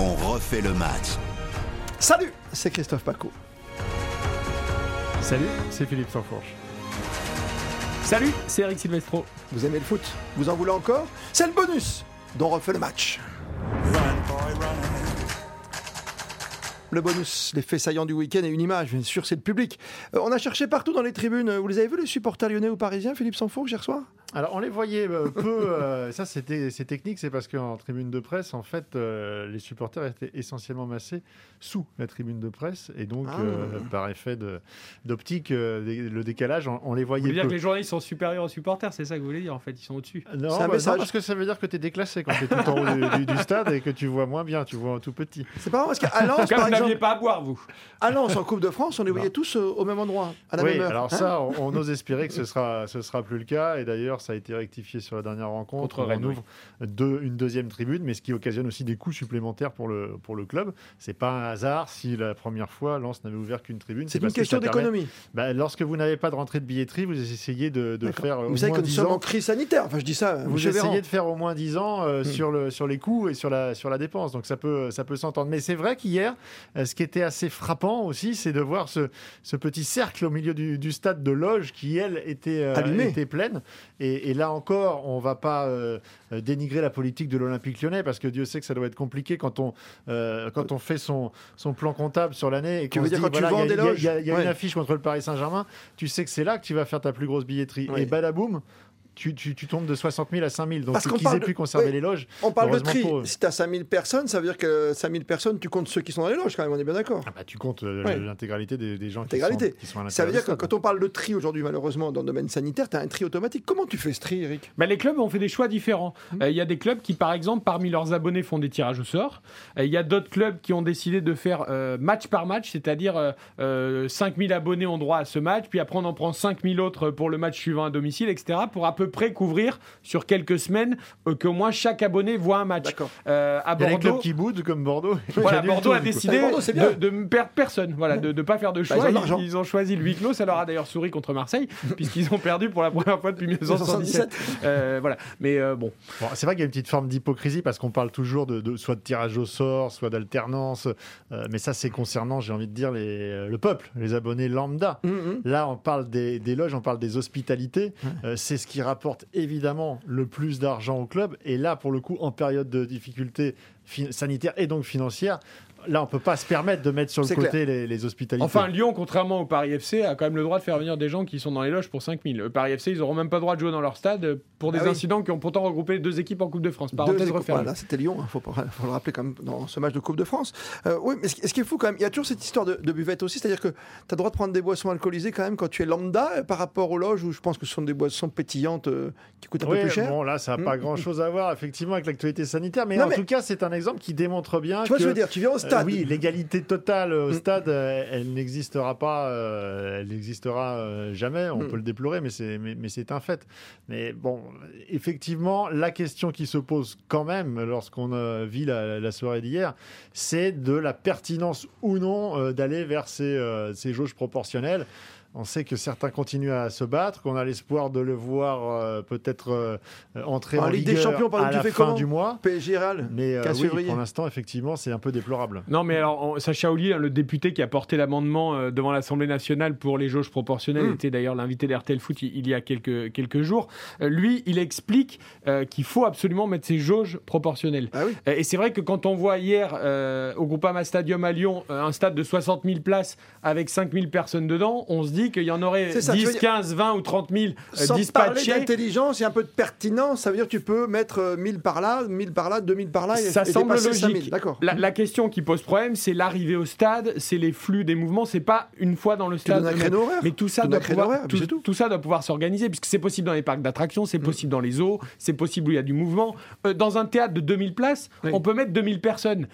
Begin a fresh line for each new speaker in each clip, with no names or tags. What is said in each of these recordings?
On refait le match.
Salut, c'est Christophe Paco.
Salut, c'est Philippe Sanfourche.
Salut, c'est Eric Silvestro.
Vous aimez le foot? Vous en voulez encore? C'est le bonus dont on refait le match. Le bonus, l'effet saillant du week-end et une image, bien sûr, c'est le public. Euh, on a cherché partout dans les tribunes. Vous les avez vus, les supporters lyonnais ou parisiens, Philippe Sanfourche, hier soir?
Alors, on les voyait euh, peu. euh, ça, c'était c'est technique, c'est parce qu'en tribune de presse, en fait, euh, les supporters étaient essentiellement massés sous la tribune de presse. Et donc,
Ah.
euh, par effet de- d'optique, euh, le décalage, on, on les
Vous
voyait
voulez dire
peu.
que les journalistes sont supérieurs aux supporters, c'est ça que vous voulez dire en fait, ils sont au-dessus.
Non, bah, non, parce que ça veut dire que tu es déclassé quand tu es tout en haut du, du- du stade et que tu vois moins bien, tu vois tout petit.
C'est pas vrai, parce qu'à Lens, par
vous n'aviez pas à boire, vous.
à Lens, en Coupe de France, on les voyait tous euh, au même endroit, à la
oui,
même heure.
alors
Hein
ça, on, on ose espérer que ce sera, ce sera plus le cas. Et d'ailleurs, ça a été rectifié sur la dernière rencontre.
Contre
on
Rennes,
ouvre deux- une deuxième tribune, mais ce qui occasionne aussi des coûts supplémentaires pour le, pour le club. C'est pas un hasard si la première fois, Lens n'avait ouvert qu'une tribune.
c'est une
que
question d'économie.
Bah, lorsque vous n'avez pas de rentrée de billetterie, vous essayez de, faire. au
Vous savez
moins
que nous
10
sommes
ans-
en crise sanitaire. Enfin, je dis ça,
vous essayez de faire au moins 10 ans euh,
Hmm.
sur, le, sur les coûts et sur la, sur la dépense. Donc ça peut, ça peut s'entendre. Mais c'est vrai qu'hier, euh, ce qui était assez frappant aussi, c'est de voir ce, ce petit cercle au milieu du, du stade de loge qui, elle, était, euh, était pleine. Et, et là encore, on ne va pas euh, euh, dénigrer la politique de l'Olympique lyonnais parce que Dieu sait que ça doit être compliqué quand on, euh, quand on fait son, son plan comptable sur l'année et
Tu veux dire
dit,
quand tu vends
il y a-
des
il y a-
loges
Il y a, il y a
Ouais.
une affiche contre le Paris Saint-Germain, tu sais que c'est là que tu vas faire ta plus grosse billetterie.
Ouais.
Et badaboum, tu, tu, tu tombes de 60 000 à 5 000. Donc
Parce
qu'ils aient
de-
pu conserver
oui.
les loges.
On parle de tri.
pour.
Si tu as 5000 personnes, ça veut dire que 5000 personnes, tu comptes ceux qui sont dans les loges quand même, on est bien d'accord.
Ah bah, tu comptes euh,
Ouais.
l'intégralité des, des gens qui sont, qui sont à l'intérieur.
Ça veut dire que quand on parle de tri aujourd'hui, malheureusement, dans le domaine sanitaire, tu as un tri automatique. Comment tu fais ce tri, Eric?
Bah, les clubs ont fait des choix différents.
Mmh.
Euh, Il y a des clubs qui, par exemple, parmi leurs abonnés, font des tirages au sort. Euh, Il y a d'autres clubs qui ont décidé de faire euh, match par match, c'est-à-dire euh, euh, 5000 abonnés ont droit à ce match, puis après on en prend 5000 autres pour le match suivant à domicile, etc., pour à peu près couvrir sur quelques semaines euh, qu'au moins chaque abonné voit un match. Euh, à
Il y a des clubs
Bordeaux,
qui boudent comme Bordeaux.
Voilà, Bordeaux a décidé
Bah, Bordeaux,
de, de ne perdre personne, voilà, de ne pas faire de
Bah,
choix.
ils ont de
ils,
l'argent.
ils ont choisi le huis clos, ça leur a d'ailleurs souri contre Marseille, puisqu'ils ont perdu pour la première fois depuis 1977. Euh, voilà, mais euh, bon,
Bon, c'est vrai qu'il y a une petite forme d'hypocrisie parce qu'on parle toujours de, de- soit de tirage au sort, soit d'alternance. euh, mais ça, c'est concernant, j'ai envie de dire, les, euh, le peuple, les abonnés lambda.
Hum.
Là, on parle des, des loges, on parle des hospitalités. Euh, c'est ce qui rapporte évidemment le plus d'argent au club. Et là, pour le coup, en période de difficulté fi- sanitaire et donc financière, là, on peut pas se permettre de mettre sur le côté les, les hospitalités.
Enfin, Lyon, contrairement au Paris FC, a quand même le droit de faire venir des gens qui sont dans les loges pour 5000. Le Paris FC, ils n'auront même pas le droit de jouer dans leur stade pour des
Ah oui.
incidents qui ont pourtant regroupé deux équipes en Coupe de France.
Deux
Parenthèse
équipes-
refermée.
voilà, c'était Lyon, il faut, pas- faut le rappeler quand même dans ce match de Coupe de France. Euh, oui, mais ce qui ce qui est fou quand même, il y a toujours cette histoire de, de buvette aussi, c'est-à-dire que tu as le droit de prendre des boissons alcoolisées quand même quand tu es lambda euh, par rapport aux loges où je pense que ce sont des boissons pétillantes euh, qui coûtent un
Oui,
peu plus cher.
bon, là, ça n'a
Hmm.
pas grand-chose à voir, effectivement, avec l'actualité sanitaire. Mais
Non,
en
mais-
tout cas, c'est un exemple qui démontre bien
tu vois
que.
ce que je veux dire Tu viens au
euh,
stade.
oui, l'égalité totale au
Mm.
stade, euh, elle n'existera pas, euh, elle n'existera euh, jamais. On
Mm.
peut le déplorer, mais c'est, mais, mais c'est un fait. Mais bon, effectivement, la question qui se pose quand même lorsqu'on vit la, la soirée d'hier, c'est de la pertinence ou non d'aller vers ces, ces jauges proportionnelles. On sait que certains continuent à se battre, qu'on a l'espoir de le voir euh, peut-être euh, entrer
En
en,
Ligue des Champions, par
à la fin du mois.
PSG Real,
Mais euh,
15
oui,
février.
pour l'instant, effectivement, c'est un peu déplorable.
Non, mais alors, on- Sacha Ollier, le député qui a porté l'amendement euh, devant l'Assemblée nationale pour les jauges proportionnelles,
Mm.
était d'ailleurs l'invité d'RTL Foot il, il y a quelques, quelques jours. Euh, lui, il explique euh, qu'il faut absolument mettre ces jauges proportionnelles.
Ah oui.
Euh, Et c'est vrai que quand on voit hier euh, au Groupama Stadium à Lyon euh, un stade de 60 000 places avec 5 000 personnes dedans, on se dit qu'il y en aurait
ça, tu veux
10,
dire-
15, 20 ou 30 000 euh,
Sans parler
dispatchés.
d'intelligence et un peu de pertinence, ça veut dire que tu peux mettre euh, 1000 par là, 1000 par là, 2000 par là et,
Ça
et
semble logique.
5000. D'accord.
La, la question qui pose problème, c'est l'arrivée au stade, c'est les flux des mouvements, c'est pas une fois dans le
Tu
stade.
créneau horaire.
Mais tout ça,
Tu
doit pouvoir,
horaire,
tout,
tout.
tout ça doit pouvoir s'organiser, puisque c'est possible dans les parcs d'attractions,
Mm.
c'est possible dans les zoos, c'est possible où il y a du mouvement. Euh, dans un théâtre de 2000 places,
Oui.
on peut mettre 2000 personnes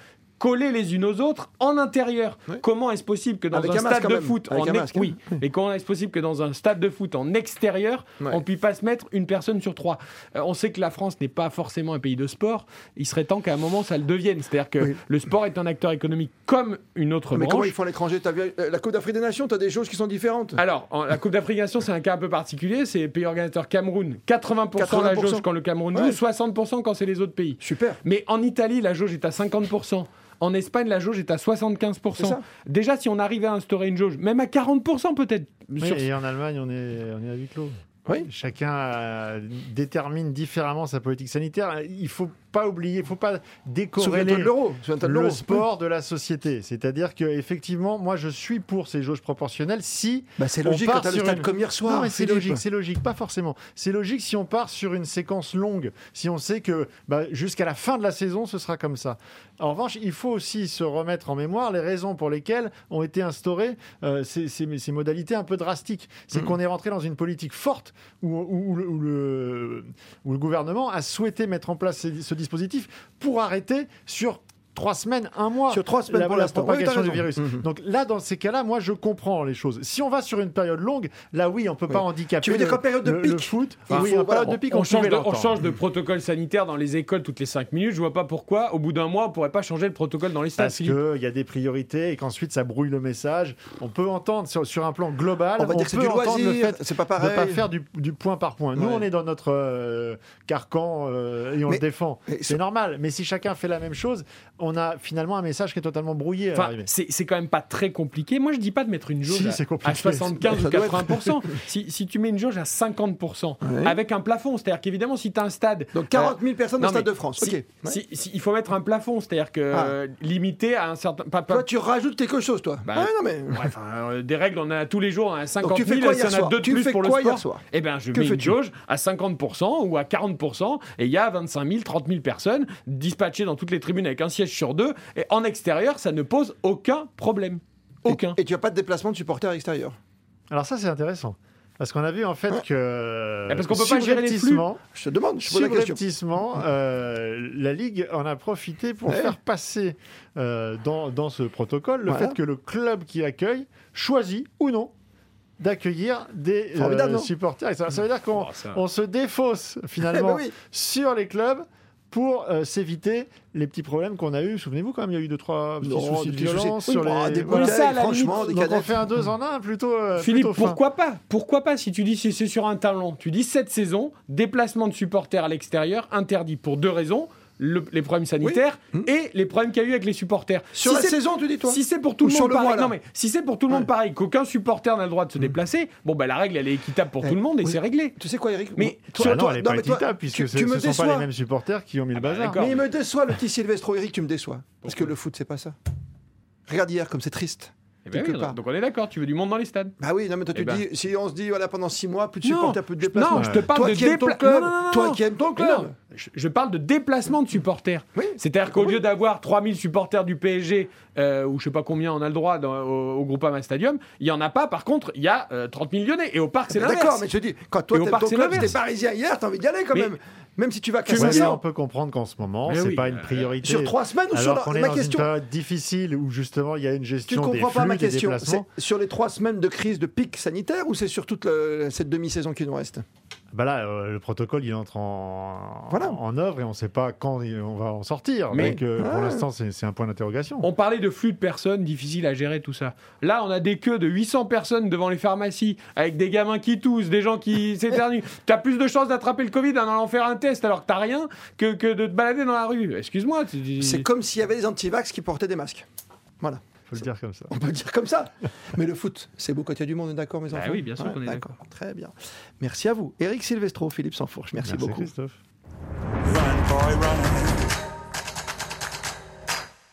collées les unes aux autres en intérieur.
Oui.
Comment est-ce possible que dans
Avec
un, stade de
même.
foot
Avec
en
un masque,
oui, et comment est-ce possible que dans un stade de foot en extérieur,
Ouais.
on puisse pas se mettre une personne sur trois? Euh, On sait que la France n'est pas forcément un pays de sport. Il serait temps qu'à un moment ça le devienne. C'est-à-dire que
Oui.
le sport est un acteur économique comme une autre
Mais comment
branche.
ils font à l'étranger? Euh, La Coupe d'Afrique des Nations, tu as des choses qui sont différentes.
Alors, en- la Coupe d'Afrique des Nations, c'est un cas un peu particulier. C'est pays organisateur Cameroun, 80%, la
80%.
jauge quand le Cameroun
Ouais.
joue, 60% quand c'est les autres pays.
Super.
Mais en Italie, la jauge est à 50%. En Espagne, la jauge est à 75%.
C'est ça.
Déjà, si on arrivait à instaurer une jauge, même à 40% peut-être.
Oui,
sur-
et en Allemagne, on est, on est à huis clos.
Oui.
Chacun euh, détermine différemment sa politique sanitaire. Il faut pas oublier, il faut pas décorréler
de
le sport de la société. C'est-à-dire que effectivement, moi, je suis pour ces jauges proportionnelles si
Bah, c'est
On
logique
part
quand
sur une-
comme hier soir.
non, c'est logique, c'est logique, pas forcément. C'est logique si on part sur une séquence longue, si on sait que bah, jusqu'à la fin de la saison, ce sera comme ça. En revanche, il faut aussi se remettre en mémoire les raisons pour lesquelles ont été instaurées euh, ces, ces- ces modalités un peu drastiques. C'est
Mhm.
qu'on est rentré dans une politique forte où, où- où le, où le- où le gouvernement a souhaité mettre en place ce, ce dispositif pour arrêter sur trois semaines, un mois
Sur trois semaines
la,
pour
la propagation du virus.
Mhm.
Donc là, dans ces cas-là, moi, je comprends les choses. Si on va sur une période longue, là, oui, on peut pas
Oui.
handicaper
Tu veux dire qu'en période de
le, le
pic,
foot. oui,
faut-
en période
voilà,
de pic,
on,
on,
change de, on change de protocole sanitaire dans les écoles toutes les 5 minutes. Je vois pas pourquoi, au bout d'un mois, on pourrait pas changer le protocole dans les stades.
Parce qu'il y a des priorités et qu'ensuite ça brouille le message. On peut entendre sur, sur un plan global,
On va dire que c'est
peut
du
entendre le
loisir.
fait
C'est pas
de
pareil.
pas faire du, du point par point. Nous,
Ouais.
on est dans notre euh, carcan euh, et on
Mais-
le défend. C'est normal. Mais si chacun fait la même chose, on a finalement un message qui est totalement brouillé
Enfin, c'est c'est quand même pas très compliqué. Moi, je dis pas de mettre une jauge
Si,
à-
c'est compliqué.
à 75
Ça
ou
doit être.
80%. si, si tu mets une jauge à 50%,
Ouais.
avec un plafond, c'est-à-dire qu'évidemment, si tu as un stade.
Donc 40 000 personnes au Stade de France.
si-.
Ouais.
si- si- il faut mettre un plafond, c'est-à-dire que
Ah.
euh, limité à un certain. Pas, pas-
Toi, tu rajoutes quelque chose, toi.
Bah,
ouais, non, mais.
Ouais, euh, des règles, on a tous les jours, on a 50
Donc, tu
000,
fais
y en a deux de
Tu
plus
fais
pour le
quoi hier
sport.
soir
Eh bien, je mets une jauge à 50% ou à 40%, et il y a 25 000, 30 000 personnes dispatchées dans toutes les tribunes avec un siège sur deux, et en extérieur, ça ne pose aucun problème. Aucun.
Et, et tu n'as pas de déplacement de supporters à l'extérieur.
Alors ça, c'est intéressant. Parce qu'on a vu en fait
Ouais.
que
Eh, parce qu'on peut pas gérer les flux.
Je te demande, je pose la question.
Euh, la Ligue en a profité pour
Ouais.
faire passer euh, dans, dans ce protocole le
Voilà.
fait que le club qui accueille choisit ou non d'accueillir des euh, supporters. Et ça, ça veut dire qu'on
Oh, ça-
on se défausse
Eh ben
finalement
oui.
sur les clubs pour euh, s'éviter les petits problèmes qu'on a eu. Souvenez-vous quand même, il y a eu deux trois petits
Non,
soucis
des
de violence sur
bah,
les
des
voilà.
Ça,
franchement, des
Donc on fait un deux en un plutôt. euh,
Philippe,
plutôt fin.
pourquoi pas Pourquoi pas si tu dis si c'est sur un talon Tu dis cette saison, déplacement de supporters à l'extérieur interdit pour deux raisons le- les problèmes sanitaires
Oui.
et les problèmes qu'il y a eu avec les supporters.
Sur
Si
la
c'est-
saison, tu dis, toi
Si c'est pour tout
Ou
le monde
le
pareil,
mois,
non mais si c'est pour tout le monde pareil, qu'aucun supporter n'a le droit de se déplacer, bon bah la règle elle est équitable pour
Eh,
tout le monde et
oui.
c'est réglé.
Tu sais quoi, Eric
Mais
Ah
toi,
non,
toi-
elle n'est
non,
pas
mais toi,
équitable puisque
tu-
ce
tu me
ne sont pas les mêmes supporters qui ont mis le
bah,
bazar.
Mais il me déçoit, le petit Silvestro Eric, tu me déçois. Parce que le foot, c'est pas ça. Regarde hier, comme c'est triste.
Eh ben
quelque
oui,
part.
donc on est d'accord, tu veux du monde dans les stades.
Bah oui, non, mais toi, tu
Eh ben.
dis, si on se dit, voilà, pendant 6 mois, plus de
Non.
supporters, plus de déplacements.
Non, je te parle
toi
de
qui aimes ton
dépla-
club,
Non, non, non,
toi qui aimes ton club.
je, je parle de déplacement de supporters.
Oui.
C'est-à-dire qu'au lieu d'avoir 3000 supporters du PSG, euh, ou je sais pas combien on a le droit dans- au, au Groupama Stadium, il y en a pas. Par contre, il y a euh, 30 000 Lyonnais. Et au parc, c'est l'inverse.
D'accord, mais je te dis, quand toi t'aimes ton club, c'était parisien hier, t'as envie d'y aller quand
Mais-
même. Même si tu vas
Tu
casser
me
Ouais, on peut comprendre qu'en ce moment, c'est
oui,
pas une
euh,
priorité.
Sur 3 semaines ou sur
Alors
la-
est
ma
dans
question
une période difficile où justement il y a une
Tu
gestion
ne
des
comprends
flux,
pas ma question. sur les 3 semaines de crise, de pic sanitaire ou c'est sur toute le- cette demi-saison qui nous reste?
Bah là, euh, le protocole il entre en,
Voilà.
en œuvre et on ne sait pas quand on va en sortir.
Mais-
Donc euh, pour
Ouais.
l'instant, c'est un point d'interrogation.
On parlait de flux de personnes, difficile à gérer tout ça. Là, on a des queues de 800 personnes devant les pharmacies, avec des gamins qui toussent, des gens qui s'éternuent. T'as plus de chances d'attraper le Covid en allant faire un test alors que t'as rien que, que de te balader dans la rue. Excuse-moi. tu-
C'est comme s'il y avait des antivax qui portaient des masques. Voilà,
faut le dire comme ça.
on peut le dire comme ça. Mais le foot, c'est beau quand il y a du monde, on est d'accord, mes
Bah
enfants
oui, bien sûr qu'on est
d'accord. Très bien. Merci à vous. Eric Silvestro, Philippe Sansfourche, merci,
Merci
beaucoup.
Christophe.
Run, boy, run.